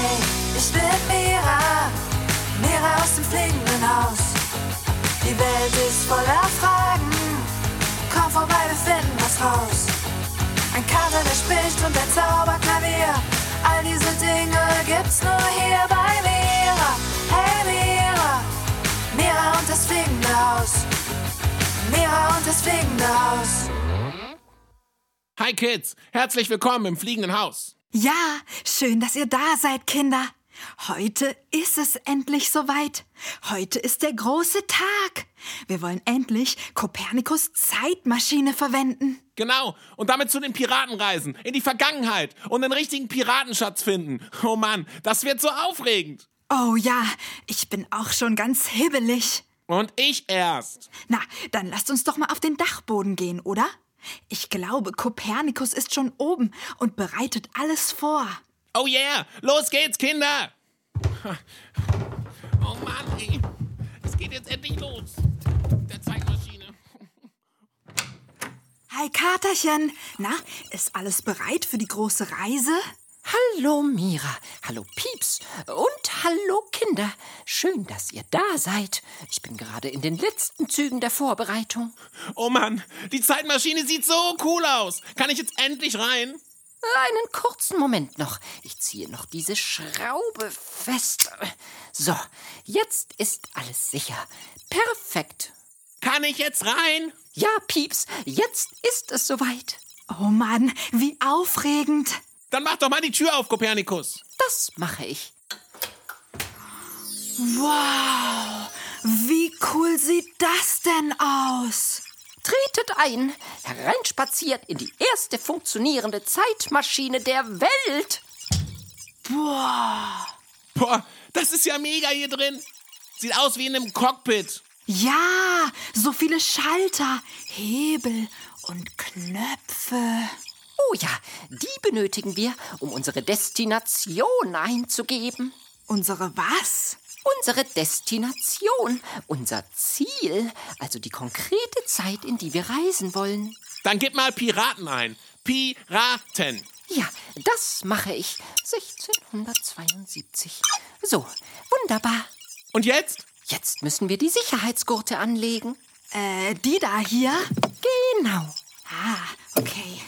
Hey, ich bin Mira, Mira aus dem fliegenden Haus. Die Welt ist voller Fragen, komm vorbei, wir finden was raus. Ein Kater, der spricht und der Zauberklavier, all diese Dinge gibt's nur hier bei Mira. Hey Mira, Mira und das fliegende Haus. Mira und das fliegende Haus. Hi Kids, herzlich willkommen im fliegenden Haus. Ja, schön, dass ihr da seid, Kinder. Heute ist es endlich soweit. Heute ist der große Tag. Wir wollen endlich Kopernikus Zeitmaschine verwenden. Genau, und damit zu den Piraten reisen, in die Vergangenheit und den richtigen Piratenschatz finden. Oh Mann, das wird so aufregend. Oh ja, ich bin auch schon ganz hibbelig. Und ich erst. Na, dann lasst uns doch mal auf den Dachboden gehen, oder? Ich glaube, Kopernikus ist schon oben und bereitet alles vor. Oh yeah, los geht's, Kinder. Oh Mann, ey. es geht jetzt endlich los. Der Zeitmaschine. Hi, Katerchen. Na, ist alles bereit für die große Reise? Hallo Mira, hallo Pieps und hallo Kinder. Schön, dass ihr da seid. Ich bin gerade in den letzten Zügen der Vorbereitung. Oh Mann, die Zeitmaschine sieht so cool aus. Kann ich jetzt endlich rein? Einen kurzen Moment noch. Ich ziehe noch diese Schraube fest. So, jetzt ist alles sicher. Perfekt. Kann ich jetzt rein? Ja, Pieps, jetzt ist es soweit. Oh Mann, wie aufregend. Dann mach doch mal die Tür auf, Kopernikus. Das mache ich. Wow, wie cool sieht das denn aus? Tretet ein, hereinspaziert in die erste funktionierende Zeitmaschine der Welt. Boah. Boah, das ist ja mega hier drin. Sieht aus wie in einem Cockpit. Ja, so viele Schalter, Hebel und Knöpfe. Oh ja, die benötigen wir, um unsere Destination einzugeben. Unsere was? Unsere Destination, unser Ziel, also die konkrete Zeit, in die wir reisen wollen. Dann gib mal Piraten ein. Piraten. Ja, das mache ich. 1672. So, wunderbar. Und jetzt? Jetzt müssen wir die Sicherheitsgurte anlegen. Äh, die da hier? Genau. Ah, okay.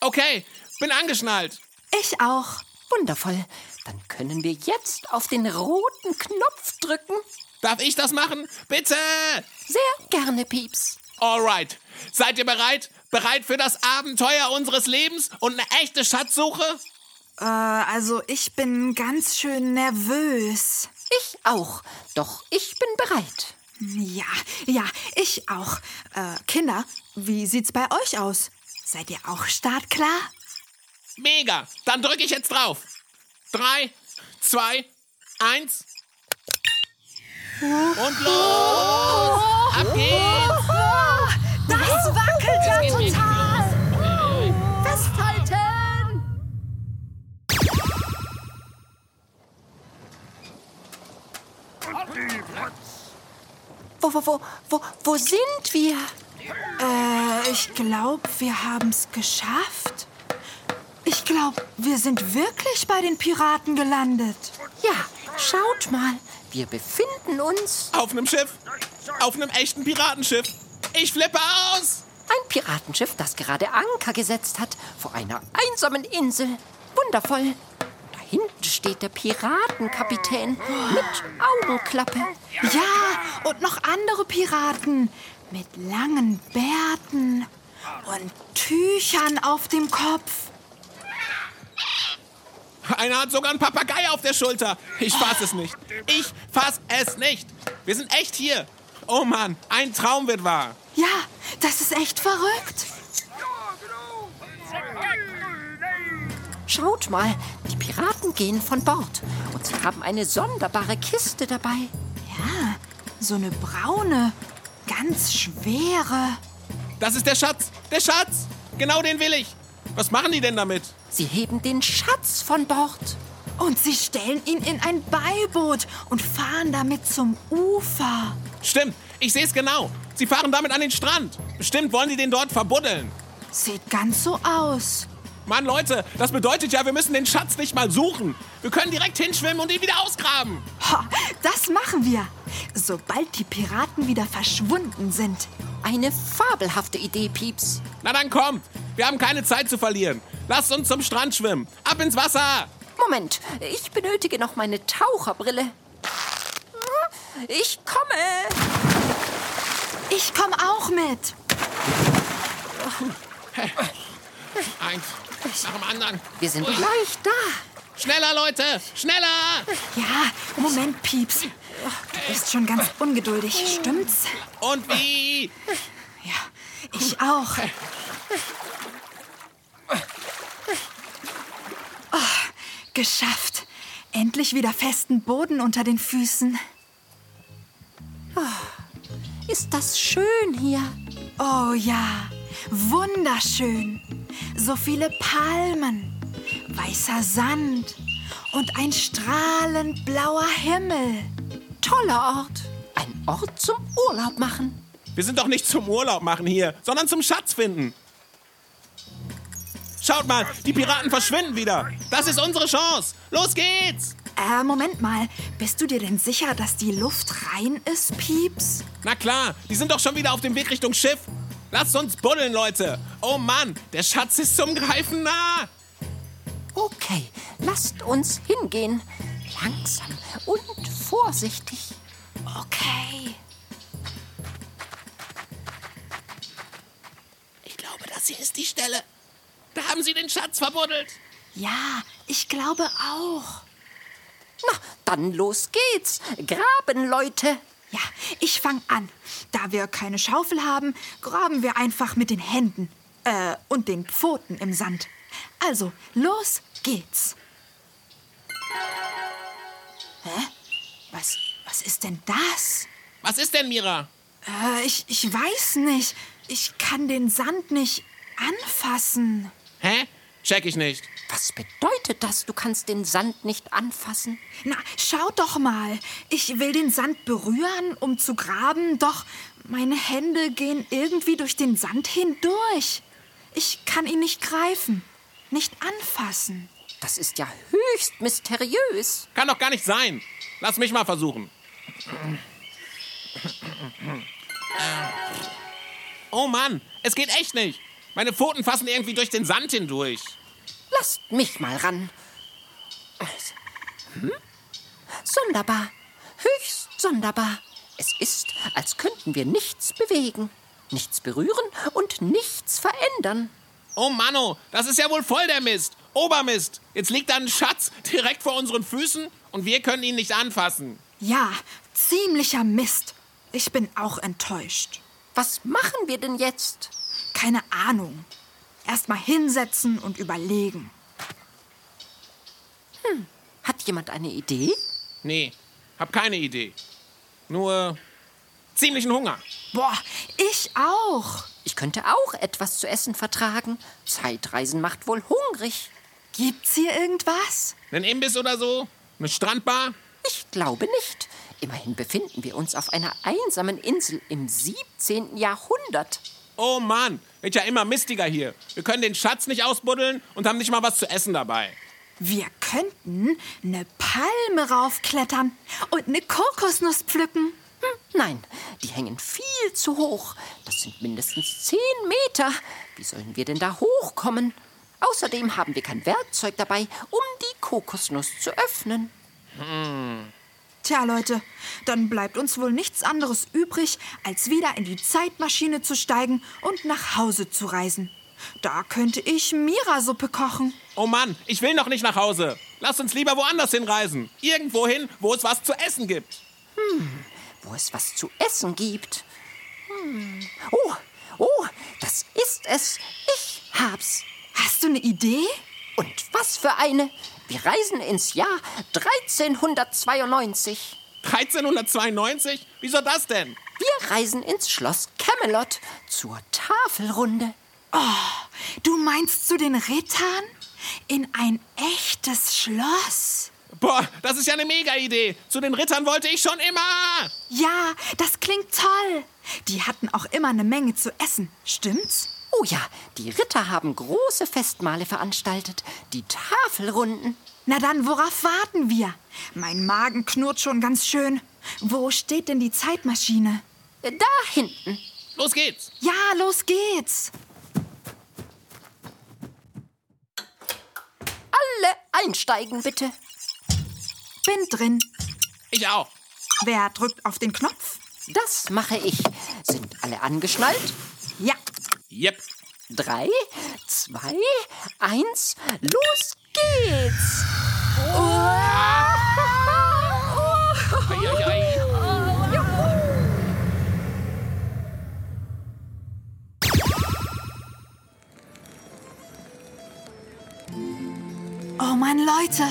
Okay, bin angeschnallt. Ich auch. Wundervoll. Dann können wir jetzt auf den roten Knopf drücken. Darf ich das machen? Bitte! Sehr gerne, Pieps. Alright. Seid ihr bereit? Bereit für das Abenteuer unseres Lebens und eine echte Schatzsuche? Äh, also ich bin ganz schön nervös. Ich auch. Doch ich bin bereit. Ja, ja, ich auch. Äh, Kinder, wie sieht's bei euch aus? Seid ihr auch startklar? Mega. Dann drücke ich jetzt drauf. Drei, zwei, eins. Und los! Ab geht's! Das wackelt ja total. Festhalten! Wo, wo, wo, wo, wo sind wir? Äh, ich glaube, wir haben's geschafft. Ich glaube, wir sind wirklich bei den Piraten gelandet. Ja, schaut mal. Wir befinden uns. Auf einem Schiff. Auf einem echten Piratenschiff. Ich flippe aus! Ein Piratenschiff, das gerade Anker gesetzt hat vor einer einsamen Insel. Wundervoll. Hinten steht der Piratenkapitän mit Augenklappe. Ja, und noch andere Piraten mit langen Bärten und Tüchern auf dem Kopf. Einer hat sogar einen Papagei auf der Schulter. Ich fass es nicht. Ich fass es nicht. Wir sind echt hier. Oh Mann, ein Traum wird wahr. Ja, das ist echt verrückt. Schaut mal, die Piraten gehen von Bord. Und sie haben eine sonderbare Kiste dabei. Ja, so eine braune, ganz schwere. Das ist der Schatz. Der Schatz. Genau den will ich. Was machen die denn damit? Sie heben den Schatz von Bord. Und sie stellen ihn in ein Beiboot und fahren damit zum Ufer. Stimmt, ich sehe es genau. Sie fahren damit an den Strand. Bestimmt wollen die den dort verbuddeln. Sieht ganz so aus. Mann, Leute, das bedeutet ja, wir müssen den Schatz nicht mal suchen. Wir können direkt hinschwimmen und ihn wieder ausgraben. Ha, das machen wir. Sobald die Piraten wieder verschwunden sind. Eine fabelhafte Idee, Pieps. Na dann kommt. Wir haben keine Zeit zu verlieren. Lasst uns zum Strand schwimmen. Ab ins Wasser. Moment, ich benötige noch meine Taucherbrille. Ich komme. Ich komme auch mit. Eins nach dem anderen. Wir sind gleich da. Schneller, Leute! Schneller! Ja, Moment, Pieps. Du bist schon ganz ungeduldig, stimmt's? Und wie? Ja, ich auch. Oh, geschafft. Endlich wieder festen Boden unter den Füßen. Ist das schön hier? Oh ja, wunderschön. So viele Palmen, weißer Sand und ein strahlend blauer Himmel. Toller Ort. Ein Ort zum Urlaub machen. Wir sind doch nicht zum Urlaub machen hier, sondern zum Schatz finden. Schaut mal, die Piraten verschwinden wieder. Das ist unsere Chance. Los geht's! Äh, Moment mal. Bist du dir denn sicher, dass die Luft rein ist, Pieps? Na klar, die sind doch schon wieder auf dem Weg Richtung Schiff. Lasst uns buddeln, Leute. Oh Mann, der Schatz ist zum Greifen nah. Okay, lasst uns hingehen. Langsam und vorsichtig. Okay. Ich glaube, das hier ist die Stelle. Da haben sie den Schatz verbuddelt. Ja, ich glaube auch. Na, dann los geht's. Graben, Leute. Ja, ich fang an. Da wir keine Schaufel haben, graben wir einfach mit den Händen. Äh, und den Pfoten im Sand. Also, los geht's. Hä? Was, was ist denn das? Was ist denn, Mira? Äh, ich, ich weiß nicht. Ich kann den Sand nicht anfassen. Hä? Check ich nicht. Was bedeutet das? Du kannst den Sand nicht anfassen? Na, schau doch mal. Ich will den Sand berühren, um zu graben, doch meine Hände gehen irgendwie durch den Sand hindurch. Ich kann ihn nicht greifen, nicht anfassen. Das ist ja höchst mysteriös. Kann doch gar nicht sein. Lass mich mal versuchen. Oh Mann, es geht echt nicht. Meine Pfoten fassen irgendwie durch den Sand hindurch. Lasst mich mal ran. Hm? Sonderbar. Höchst sonderbar. Es ist, als könnten wir nichts bewegen, nichts berühren und nichts verändern. Oh Manno, das ist ja wohl voll der Mist. Obermist. Jetzt liegt da ein Schatz direkt vor unseren Füßen und wir können ihn nicht anfassen. Ja, ziemlicher Mist. Ich bin auch enttäuscht. Was machen wir denn jetzt? Keine Ahnung. Erst mal hinsetzen und überlegen. Hat jemand eine Idee? Nee, hab keine Idee. Nur ziemlichen Hunger. Boah, ich auch. Ich könnte auch etwas zu essen vertragen. Zeitreisen macht wohl hungrig. Gibt's hier irgendwas? Einen Imbiss oder so? Eine Strandbar? Ich glaube nicht. Immerhin befinden wir uns auf einer einsamen Insel im 17. Jahrhundert. Oh Mann, wird ja immer mistiger hier. Wir können den Schatz nicht ausbuddeln und haben nicht mal was zu essen dabei. Wir könnten eine Palme raufklettern und eine Kokosnuss pflücken. Hm, nein, die hängen viel zu hoch. Das sind mindestens zehn Meter. Wie sollen wir denn da hochkommen? Außerdem haben wir kein Werkzeug dabei, um die Kokosnuss zu öffnen. Tja, Leute, dann bleibt uns wohl nichts anderes übrig, als wieder in die Zeitmaschine zu steigen und nach Hause zu reisen. Da könnte ich Mira-Suppe kochen. Oh Mann, ich will noch nicht nach Hause. Lass uns lieber woanders hinreisen. Irgendwo hin, wo es was zu essen gibt. Wo es was zu essen gibt. Hm. Oh, oh, das ist es. Ich hab's. Hast du eine Idee? Und was für eine? Wir reisen ins Jahr 1392. 1392? Wieso das denn? Wir reisen ins Schloss Camelot zur Tafelrunde. Du meinst zu den Rittern? In ein echtes Schloss? Boah, das ist ja eine Mega-Idee. Zu den Rittern wollte ich schon immer. Ja, das klingt toll. Die hatten auch immer eine Menge zu essen, stimmt's? Oh ja, die Ritter haben große Festmale veranstaltet. Die Tafelrunden. Na dann, worauf warten wir? Mein Magen knurrt schon ganz schön. Wo steht denn die Zeitmaschine? Äh, Da hinten. Los geht's. Ja, los geht's. Alle einsteigen, bitte. Bin drin. Ich auch. Wer drückt auf den Knopf? Das mache ich. Sind alle angeschnallt? Ja. Yep. Drei, zwei, eins, los geht's! Ei, ei, ei. Oh Mann, Leute.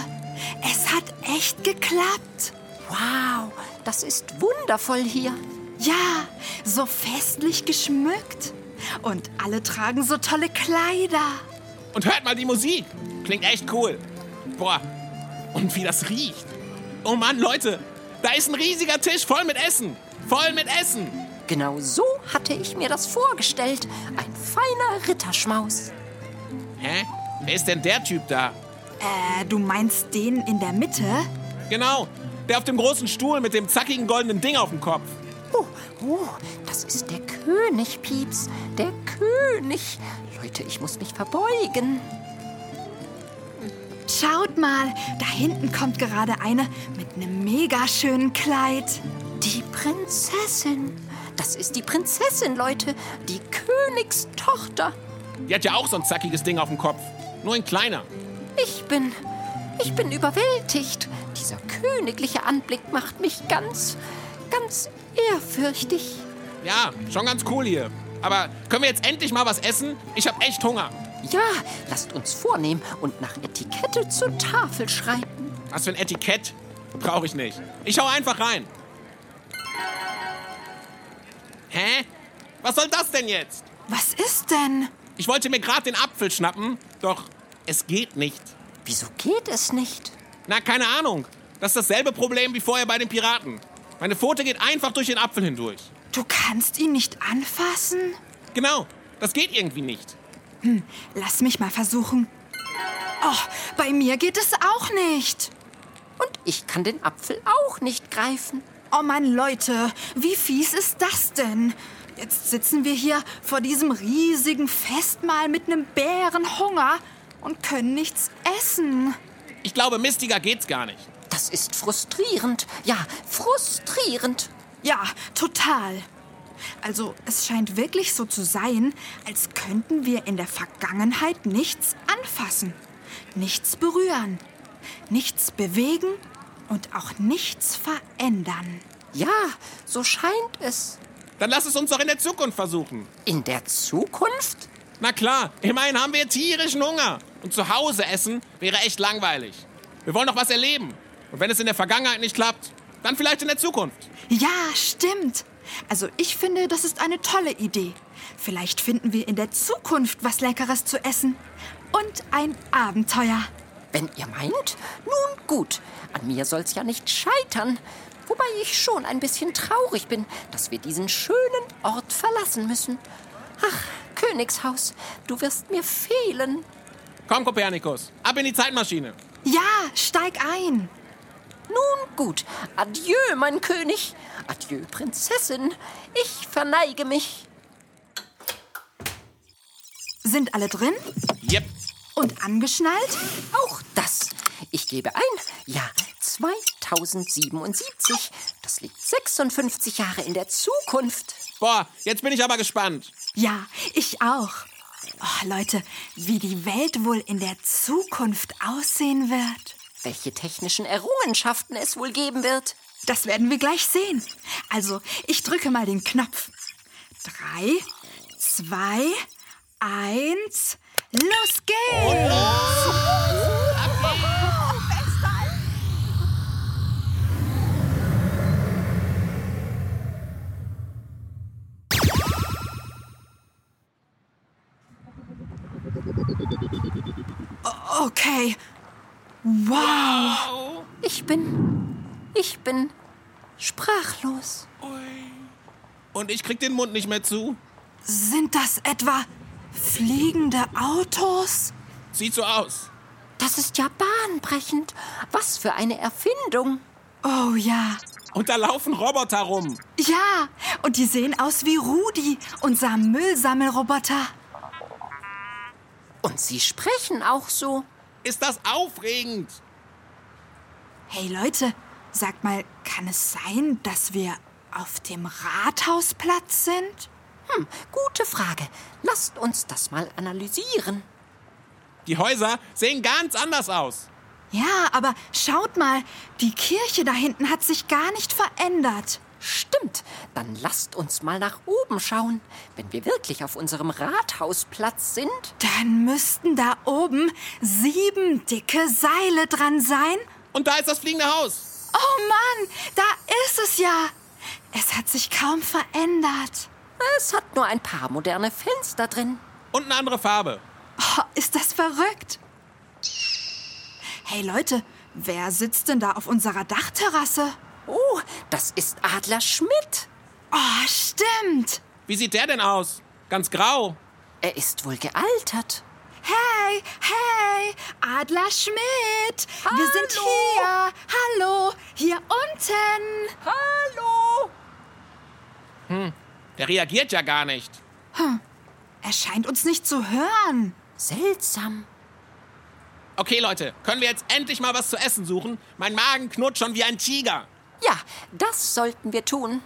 Es hat echt geklappt. Wow, das ist wundervoll hier. Ja, so festlich geschmückt. Und alle tragen so tolle Kleider. Und hört mal die Musik. Klingt echt cool. Boah. Und wie das riecht. Oh Mann, Leute. Da ist ein riesiger Tisch voll mit Essen. Voll mit Essen. Genau so hatte ich mir das vorgestellt. Ein feiner Ritterschmaus. Hä? Wer ist denn der Typ da? Äh, du meinst den in der Mitte? Genau. Der auf dem großen Stuhl mit dem zackigen goldenen Ding auf dem Kopf. Oh, das ist der König, Pieps. Der König. Leute, ich muss mich verbeugen. Schaut mal, da hinten kommt gerade eine mit einem mega schönen Kleid. Die Prinzessin. Das ist die Prinzessin, Leute. Die Königstochter. Die hat ja auch so ein zackiges Ding auf dem Kopf. Nur ein kleiner. Ich bin. Ich bin überwältigt. Dieser königliche Anblick macht mich ganz. Ganz ehrfürchtig. Ja, schon ganz cool hier. Aber können wir jetzt endlich mal was essen? Ich hab echt Hunger. Ja, lasst uns vornehmen und nach Etikette zur Tafel schreiten. Was für ein Etikett? Brauche ich nicht. Ich hau einfach rein. Hä? Was soll das denn jetzt? Was ist denn? Ich wollte mir gerade den Apfel schnappen, doch es geht nicht. Wieso geht es nicht? Na, keine Ahnung. Das ist dasselbe Problem wie vorher bei den Piraten. Meine Pfote geht einfach durch den Apfel hindurch. Du kannst ihn nicht anfassen? Genau, das geht irgendwie nicht. Lass mich mal versuchen. Oh, bei mir geht es auch nicht. Und ich kann den Apfel auch nicht greifen. Oh Mann, Leute, wie fies ist das denn? Jetzt sitzen wir hier vor diesem riesigen Festmahl mit einem Bärenhunger und können nichts essen. Ich glaube, mistiger geht's gar nicht. Das ist frustrierend. Ja, frustrierend. Ja, total. Also, es scheint wirklich so zu sein, als könnten wir in der Vergangenheit nichts anfassen, nichts berühren, nichts bewegen und auch nichts verändern. Ja, so scheint es. Dann lass es uns doch in der Zukunft versuchen. In der Zukunft? Na klar, immerhin haben wir tierischen Hunger. Und zu Hause essen wäre echt langweilig. Wir wollen doch was erleben. Und wenn es in der Vergangenheit nicht klappt, dann vielleicht in der Zukunft. Ja, stimmt. Also ich finde, das ist eine tolle Idee. Vielleicht finden wir in der Zukunft was Leckeres zu essen. Und ein Abenteuer. Wenn ihr meint, nun gut. An mir soll's ja nicht scheitern. Wobei ich schon ein bisschen traurig bin, dass wir diesen schönen Ort verlassen müssen. Ach, Königshaus, du wirst mir fehlen. Komm, Kopernikus, ab in die Zeitmaschine. Ja, steig ein. Nun gut, adieu, mein König. Adieu, Prinzessin. Ich verneige mich. Sind alle drin? Yep. Und angeschnallt? Auch das. Ich gebe ein, ja, 2077. Das liegt 56 Jahre in der Zukunft. Boah, jetzt bin ich aber gespannt. Ja, ich auch. Oh, Leute, wie die Welt wohl in der Zukunft aussehen wird. Welche technischen Errungenschaften es wohl geben wird. Das werden wir gleich sehen. Also, ich drücke mal den Knopf. Drei, zwei, eins, los geht's! Okay. Wow. Ich bin. Ich bin sprachlos. Und ich krieg den Mund nicht mehr zu. Sind das etwa Fliegende Autos? Sieht so aus. Das ist ja bahnbrechend. Was für eine Erfindung. Oh ja. Und da laufen Roboter rum. Ja, und die sehen aus wie Rudi, unser Müllsammelroboter. Und sie sprechen auch so. Ist das aufregend? Hey Leute, sagt mal, kann es sein, dass wir auf dem Rathausplatz sind? Hm, gute Frage. Lasst uns das mal analysieren. Die Häuser sehen ganz anders aus. Ja, aber schaut mal, die Kirche da hinten hat sich gar nicht verändert. Stimmt, dann lasst uns mal nach oben schauen. Wenn wir wirklich auf unserem Rathausplatz sind. Dann müssten da oben sieben dicke Seile dran sein. Und da ist das fliegende Haus. Oh Mann, da ist es ja. Es hat sich kaum verändert. Es hat nur ein paar moderne Fenster drin. Und eine andere Farbe. Oh, ist das verrückt? Hey Leute, wer sitzt denn da auf unserer Dachterrasse? Oh, das ist Adler Schmidt. Oh, stimmt. Wie sieht der denn aus? Ganz grau. Er ist wohl gealtert. Hey, hey, Adler Schmidt. Wir sind hier. Hallo, hier unten. Hallo! Der reagiert ja gar nicht. Er scheint uns nicht zu hören. Seltsam. Okay, Leute, können wir jetzt endlich mal was zu essen suchen? Mein Magen knurrt schon wie ein Tiger. Ja, das sollten wir tun.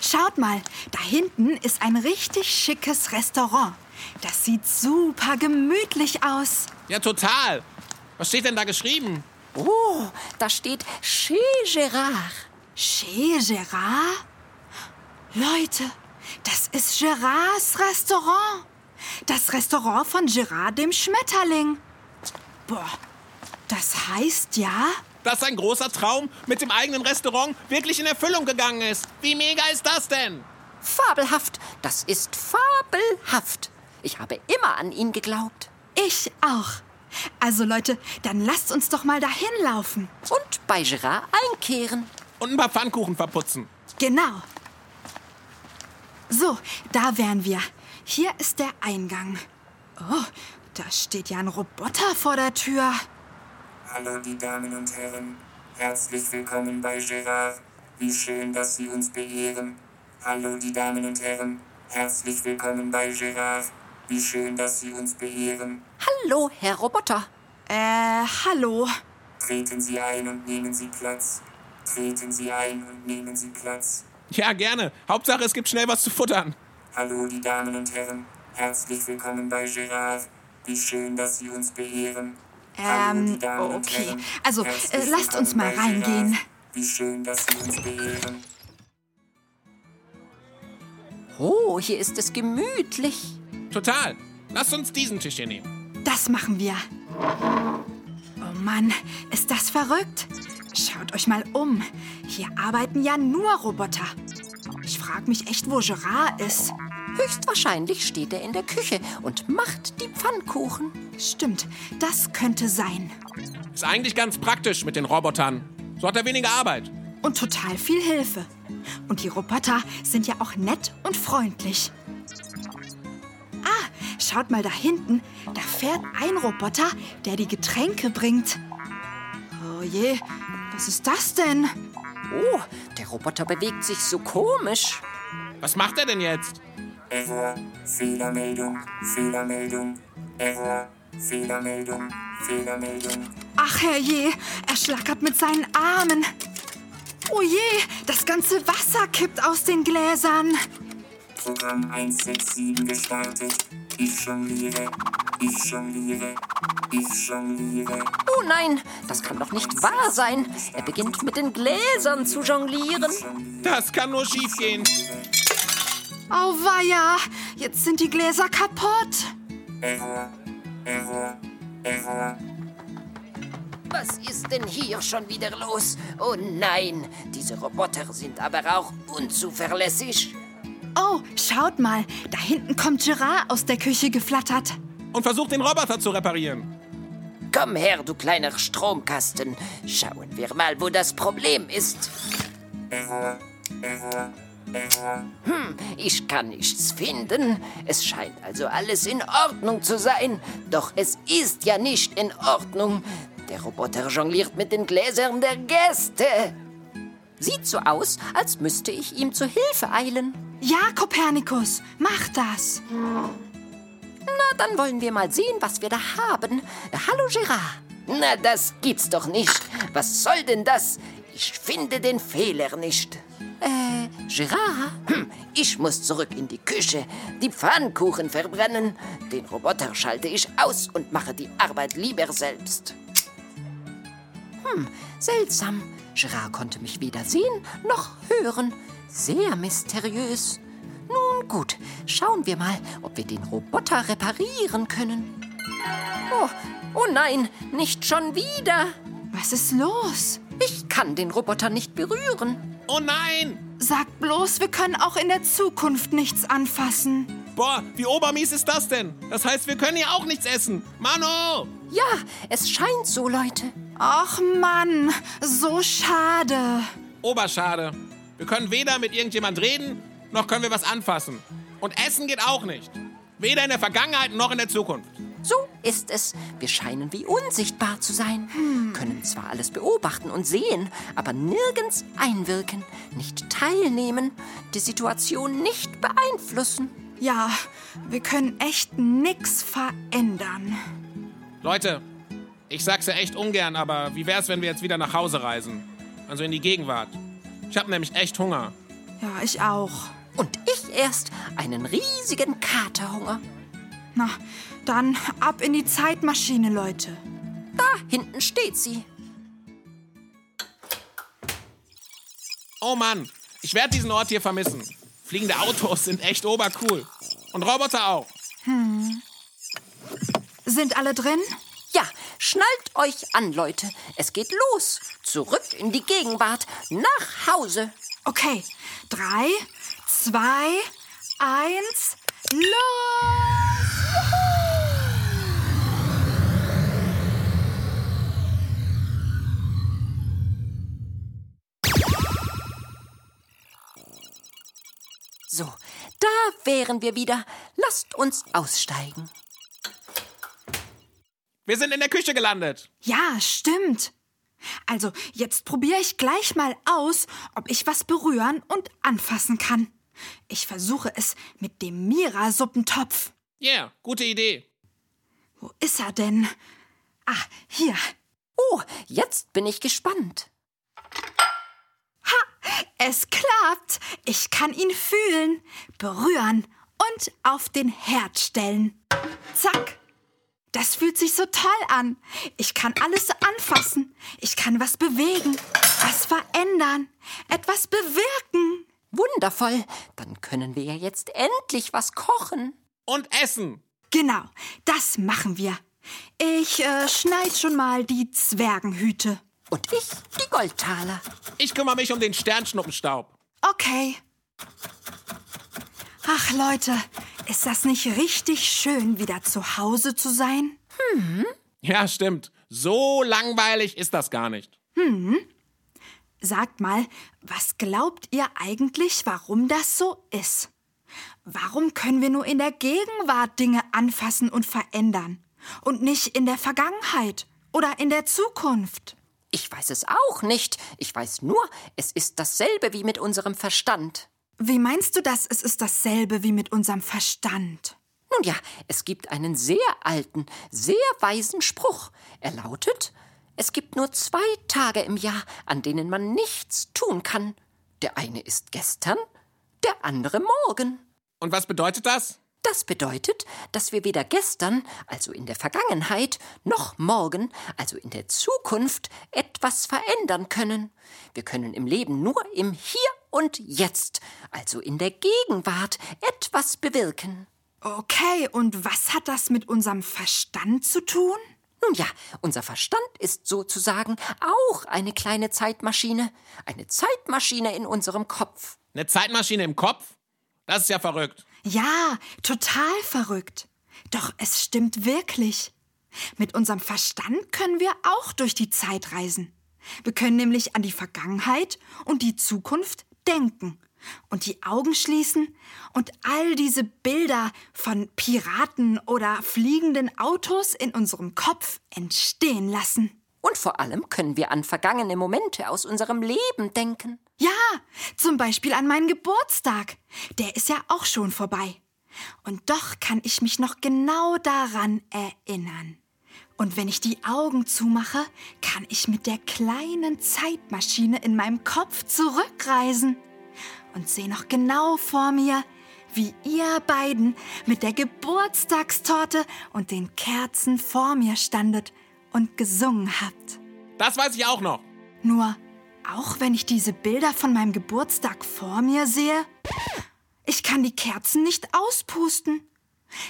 Schaut mal, da hinten ist ein richtig schickes Restaurant. Das sieht super gemütlich aus. Ja, total. Was steht denn da geschrieben? Oh, da steht Chez Gérard. Chez Gérard? Leute, das ist Gérards Restaurant. Das Restaurant von Gérard dem Schmetterling. Boah, das heißt ja, Dass ein großer Traum mit dem eigenen Restaurant wirklich in Erfüllung gegangen ist. Wie mega ist das denn? Fabelhaft. Das ist fabelhaft. Ich habe immer an ihn geglaubt. ich auch. Also Leute, dann lasst uns doch mal dahin laufen. Und bei Gérard einkehren. Und ein paar Pfannkuchen verputzen. Genau. So, da wären wir. Hier ist der Eingang. Oh, da steht ja ein Roboter vor der Tür. Hallo, die Damen und Herren. Herzlich willkommen bei Gerard. Wie schön, dass Sie uns beehren. Hallo, die Damen und Herren. Herzlich willkommen bei Gerard. Wie schön, dass Sie uns beehren. Hallo, Herr Roboter. Äh, hallo. Treten Sie ein und nehmen Sie Platz. Treten Sie ein und nehmen Sie Platz. Ja, gerne. Hauptsache, es gibt schnell was zu futtern. Hallo, die Damen und Herren. Herzlich willkommen bei Gerard. Wie schön, dass Sie uns beehren. Ähm, Damen und okay. Also, äh, lasst uns mal reingehen. Wie schön, dass Sie uns beehren. Oh, hier ist es gemütlich. Total. Lasst uns diesen Tisch hier nehmen. Das machen wir. Oh Mann, ist das verrückt? Schaut euch mal um. Hier arbeiten ja nur Roboter. Ich frage mich echt, wo Gerard ist. Höchstwahrscheinlich steht er in der Küche und macht die Pfannkuchen. Stimmt, das könnte sein. Ist eigentlich ganz praktisch mit den Robotern. So hat er weniger Arbeit. Und total viel Hilfe. Und die Roboter sind ja auch nett und freundlich. Ah, schaut mal da hinten. Da fährt ein Roboter, der die Getränke bringt. Oh je, was ist das denn? Oh, der Roboter bewegt sich so komisch. Was macht er denn jetzt? Error, Fehlermeldung, Fehlermeldung, Error, Fehlermeldung, Fehlermeldung. Ach herrje, er schlackert mit seinen Armen. Oh je, das ganze Wasser kippt aus den Gläsern. Programm 167 gestartet. Ich jongliere, ich jongliere, ich jongliere. Oh nein, das kann doch nicht wahr sein. Er beginnt mit den Gläsern zu jonglieren. Das kann nur schiefgehen. Auweia, jetzt sind die Gläser kaputt. Was ist denn hier schon wieder los? Oh nein, diese Roboter sind aber auch unzuverlässig. Oh, schaut mal, da hinten kommt Gerard aus der Küche geflattert. Und versucht den Roboter zu reparieren. Komm her, du kleiner Stromkasten. Schauen wir mal, wo das Problem ist. Error. Ich kann nichts finden. Es scheint also alles in Ordnung zu sein. Doch es ist ja nicht in Ordnung. Der Roboter jongliert mit den Gläsern der Gäste. Sieht so aus, als müsste ich ihm zu Hilfe eilen. Ja, Kopernikus, mach das. Na, dann wollen wir mal sehen, was wir da haben. Hallo, Gerard. Na, das gibt's doch nicht. Was soll denn das? Ich finde den Fehler nicht. Äh, Gerard? Hm, ich muss zurück in die Küche, die Pfannkuchen verbrennen. Den Roboter schalte ich aus und mache die Arbeit lieber selbst. Hm, seltsam. Gerard konnte mich weder sehen noch hören. Sehr mysteriös. Nun gut, schauen wir mal, ob wir den Roboter reparieren können. Oh, oh nein, nicht schon wieder. Was ist los? Ich kann den Roboter nicht berühren. Oh nein! Sag bloß, wir können auch in der Zukunft nichts anfassen. Boah, wie obermies ist das denn? Das heißt, wir können hier auch nichts essen. Mano! Ja, es scheint so, Leute. Ach Mann, so schade. Oberschade. Wir können weder mit irgendjemand reden, noch können wir was anfassen. Und essen geht auch nicht. Weder in der Vergangenheit noch in der Zukunft. So ist es. Wir scheinen wie unsichtbar zu sein. Können zwar alles beobachten und sehen, aber nirgends einwirken, nicht teilnehmen, die Situation nicht beeinflussen. Ja, wir können echt nix verändern. Leute, ich sag's ja echt ungern, aber wie wär's, wenn wir jetzt wieder nach Hause reisen? Also in die Gegenwart. Ich hab nämlich echt Hunger. Ja, ich auch. Und ich erst einen riesigen Katerhunger. Na, dann ab in die Zeitmaschine, Leute. Da hinten steht sie. Oh Mann, ich werde diesen Ort hier vermissen. Fliegende Autos sind echt obercool. Und Roboter auch. Sind alle drin? Ja, schnallt euch an, Leute. Es geht los. Zurück in die Gegenwart. Nach Hause. Okay, drei, zwei, eins, los! So, da wären wir wieder. Lasst uns aussteigen. Wir sind in der Küche gelandet. Ja, stimmt. Also, jetzt probiere ich gleich mal aus, ob ich was berühren und anfassen kann. Ich versuche es mit dem Mira-Suppentopf. Yeah, gute Idee. Wo ist er denn? Ah, hier. Oh, jetzt bin ich gespannt. Es klappt. Ich kann ihn fühlen, berühren und auf den Herd stellen. Zack. Das fühlt sich so toll an. Ich kann alles anfassen. Ich kann was bewegen, was verändern, etwas bewirken. Wundervoll. Dann können wir ja jetzt endlich was kochen. Und essen. Genau, das machen wir. Ich äh, schneid schon mal die Zwergenhüte. Und ich die Goldtaler. Ich kümmere mich um den Sternschnuppenstaub. Okay. Ach Leute, ist das nicht richtig schön, wieder zu Hause zu sein? Ja, stimmt. So langweilig ist das gar nicht. Sagt mal, was glaubt ihr eigentlich, warum das so ist? Warum können wir nur in der Gegenwart Dinge anfassen und verändern und nicht in der Vergangenheit oder in der Zukunft? Ich weiß es auch nicht. Ich weiß nur, es ist dasselbe wie mit unserem Verstand. Wie meinst du das, es ist dasselbe wie mit unserem Verstand? Nun ja, es gibt einen sehr alten, sehr weisen Spruch. Er lautet, es gibt nur zwei Tage im Jahr, an denen man nichts tun kann. Der eine ist gestern, der andere morgen. Und was bedeutet das? Das bedeutet, dass wir weder gestern, also in der Vergangenheit, noch morgen, also in der Zukunft, etwas verändern können. Wir können im Leben nur im Hier und Jetzt, also in der Gegenwart, etwas bewirken. Okay, und was hat das mit unserem Verstand zu tun? Nun ja, unser Verstand ist sozusagen auch eine kleine Zeitmaschine, eine Zeitmaschine in unserem Kopf. Eine Zeitmaschine im Kopf? Das ist ja verrückt. Ja, total verrückt. Doch es stimmt wirklich. Mit unserem Verstand können wir auch durch die Zeit reisen. Wir können nämlich an die Vergangenheit und die Zukunft denken und die Augen schließen und all diese Bilder von Piraten oder fliegenden Autos in unserem Kopf entstehen lassen. Und vor allem können wir an vergangene Momente aus unserem Leben denken. Ja, zum Beispiel an meinen Geburtstag. Der ist ja auch schon vorbei. Und doch kann ich mich noch genau daran erinnern. Und wenn ich die Augen zumache, kann ich mit der kleinen Zeitmaschine in meinem Kopf zurückreisen und sehe noch genau vor mir, wie ihr beiden mit der Geburtstagstorte und den Kerzen vor mir standet und gesungen habt. Das weiß ich auch noch. Nur, auch wenn ich diese Bilder von meinem Geburtstag vor mir sehe, ich kann die Kerzen nicht auspusten.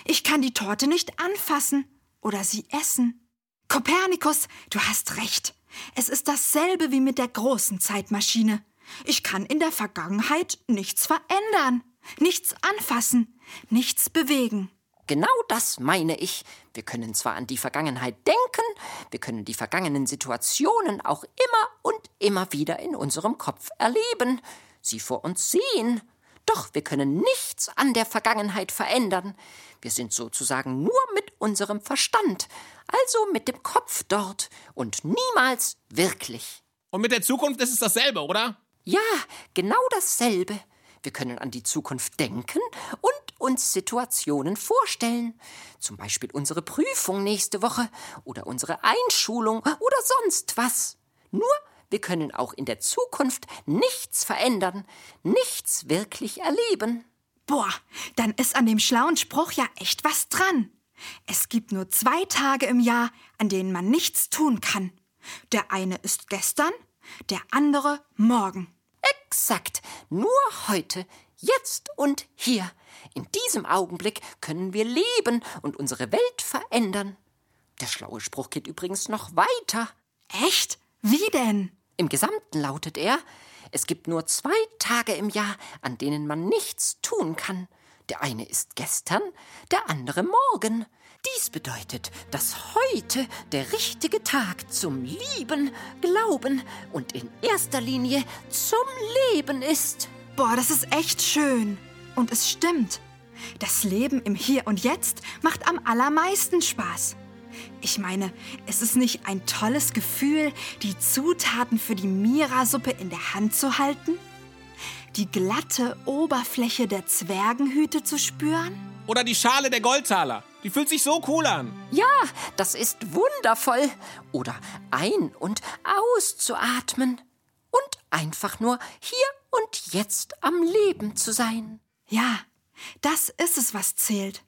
Ich kann die Torte nicht anfassen oder sie essen. Kopernikus, du hast recht. Es ist dasselbe wie mit der großen Zeitmaschine. Ich kann in der Vergangenheit nichts verändern, nichts anfassen, nichts bewegen. Genau das meine ich. Wir können zwar an die Vergangenheit denken, wir können die vergangenen Situationen auch immer und immer wieder in unserem Kopf erleben, sie vor uns sehen. Doch wir können nichts an der Vergangenheit verändern. Wir sind sozusagen nur mit unserem Verstand, also mit dem Kopf dort und niemals wirklich. Und mit der Zukunft ist es dasselbe, oder? Ja, genau dasselbe. Wir können an die Zukunft denken und uns Situationen vorstellen. Zum Beispiel unsere Prüfung nächste Woche oder unsere Einschulung oder sonst was. Nur wir können auch in der Zukunft nichts verändern, nichts wirklich erleben. Boah, dann ist an dem schlauen Spruch ja echt was dran. Es gibt nur zwei Tage im Jahr, an denen man nichts tun kann. Der eine ist gestern, der andere morgen. Exakt, nur heute, jetzt und hier. In diesem Augenblick können wir leben und unsere Welt verändern. Der schlaue Spruch geht übrigens noch weiter. Echt? Wie denn? Im Gesamten lautet er, es gibt nur zwei Tage im Jahr, an denen man nichts tun kann. Der eine ist gestern, der andere morgen. Dies bedeutet, dass heute der richtige Tag zum Lieben, Glauben und in erster Linie zum Leben ist. Boah, das ist echt schön. Und es stimmt. Das Leben im Hier und Jetzt macht am allermeisten Spaß. Ich meine, es ist nicht ein tolles Gefühl, die Zutaten für die Mira-Suppe in der Hand zu halten? Die glatte Oberfläche der Zwergenhüte zu spüren? Oder die Schale der Goldtaler. Die fühlt sich so cool an. Ja, das ist wundervoll. Oder ein- und auszuatmen. Und einfach nur hier und jetzt am Leben zu sein. Ja, das ist es, was zählt.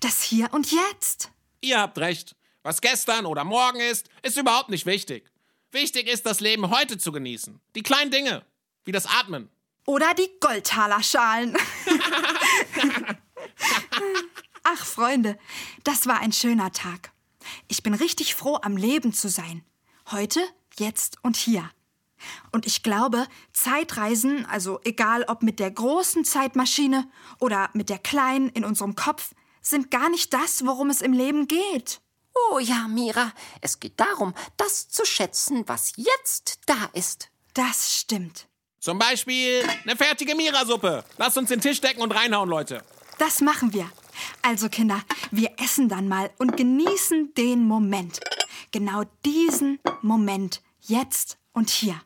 Das Hier und Jetzt. Ihr habt recht. Was gestern oder morgen ist, ist überhaupt nicht wichtig. Wichtig ist, das Leben heute zu genießen. Die kleinen Dinge, wie das Atmen. Oder die Goldtalerschalen. Ach, Freunde, das war ein schöner Tag. Ich bin richtig froh, am Leben zu sein. Heute, jetzt und hier. Und ich glaube, Zeitreisen, also egal ob mit der großen Zeitmaschine oder mit der kleinen in unserem Kopf, sind gar nicht das, worum es im Leben geht. Oh ja, Mira, es geht darum, das zu schätzen, was jetzt da ist. Das stimmt. Zum Beispiel eine fertige Mira-Suppe. Lasst uns den Tisch decken und reinhauen, Leute. Das machen wir. Also Kinder, wir essen dann mal und genießen den Moment. Genau diesen Moment. Jetzt und hier.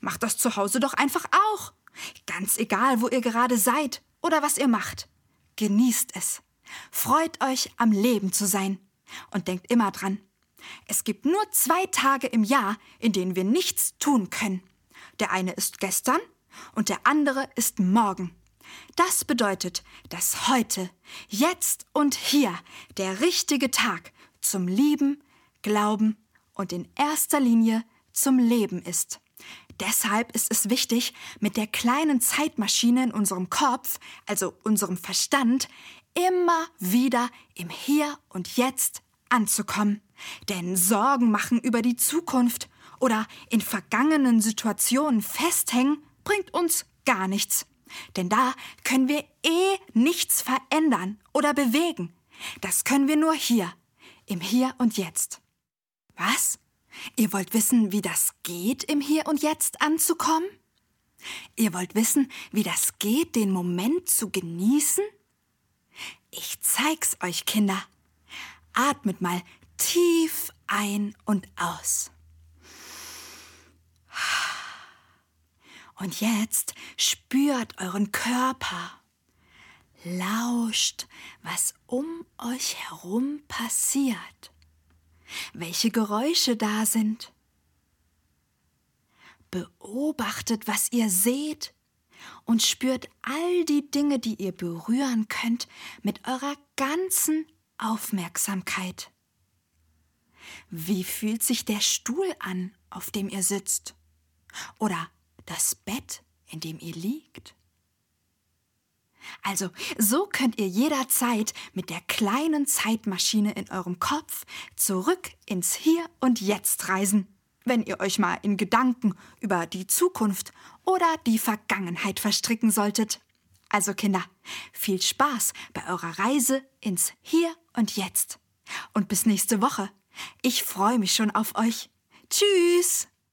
Macht das zu Hause doch einfach auch. Ganz egal, wo ihr gerade seid oder was ihr macht. Genießt es. Freut euch, am Leben zu sein. Und denkt immer dran. Es gibt nur zwei Tage im Jahr, in denen wir nichts tun können. Der eine ist gestern und der andere ist morgen. Das bedeutet, dass heute, jetzt und hier der richtige Tag zum Lieben, Glauben und in erster Linie zum Leben ist. Deshalb ist es wichtig, mit der kleinen Zeitmaschine in unserem Kopf, also unserem Verstand, immer wieder im Hier und Jetzt anzukommen. Denn Sorgen machen über die Zukunft oder in vergangenen Situationen festhängen bringt uns gar nichts. Denn da können wir eh nichts verändern oder bewegen. Das können wir nur hier, im Hier und Jetzt. Was? Ihr wollt wissen, wie das geht, im Hier und Jetzt anzukommen? Ihr wollt wissen, wie das geht, den Moment zu genießen? Ich zeig's euch, Kinder. Atmet mal tief ein und aus. Und jetzt spürt euren Körper. Lauscht, was um euch herum passiert. Welche Geräusche da sind. Beobachtet, was ihr seht und spürt all die Dinge, die ihr berühren könnt, mit eurer ganzen Aufmerksamkeit. Wie fühlt sich der Stuhl an, auf dem ihr sitzt? Oder das Bett, in dem ihr liegt? Also, so könnt ihr jederzeit mit der kleinen Zeitmaschine in eurem Kopf zurück ins Hier und Jetzt reisen, wenn ihr euch mal in Gedanken über die Zukunft oder die Vergangenheit verstricken solltet. Also Kinder, viel Spaß bei eurer Reise ins Hier und Jetzt. Und bis nächste Woche. Ich freue mich schon auf euch. Tschüss!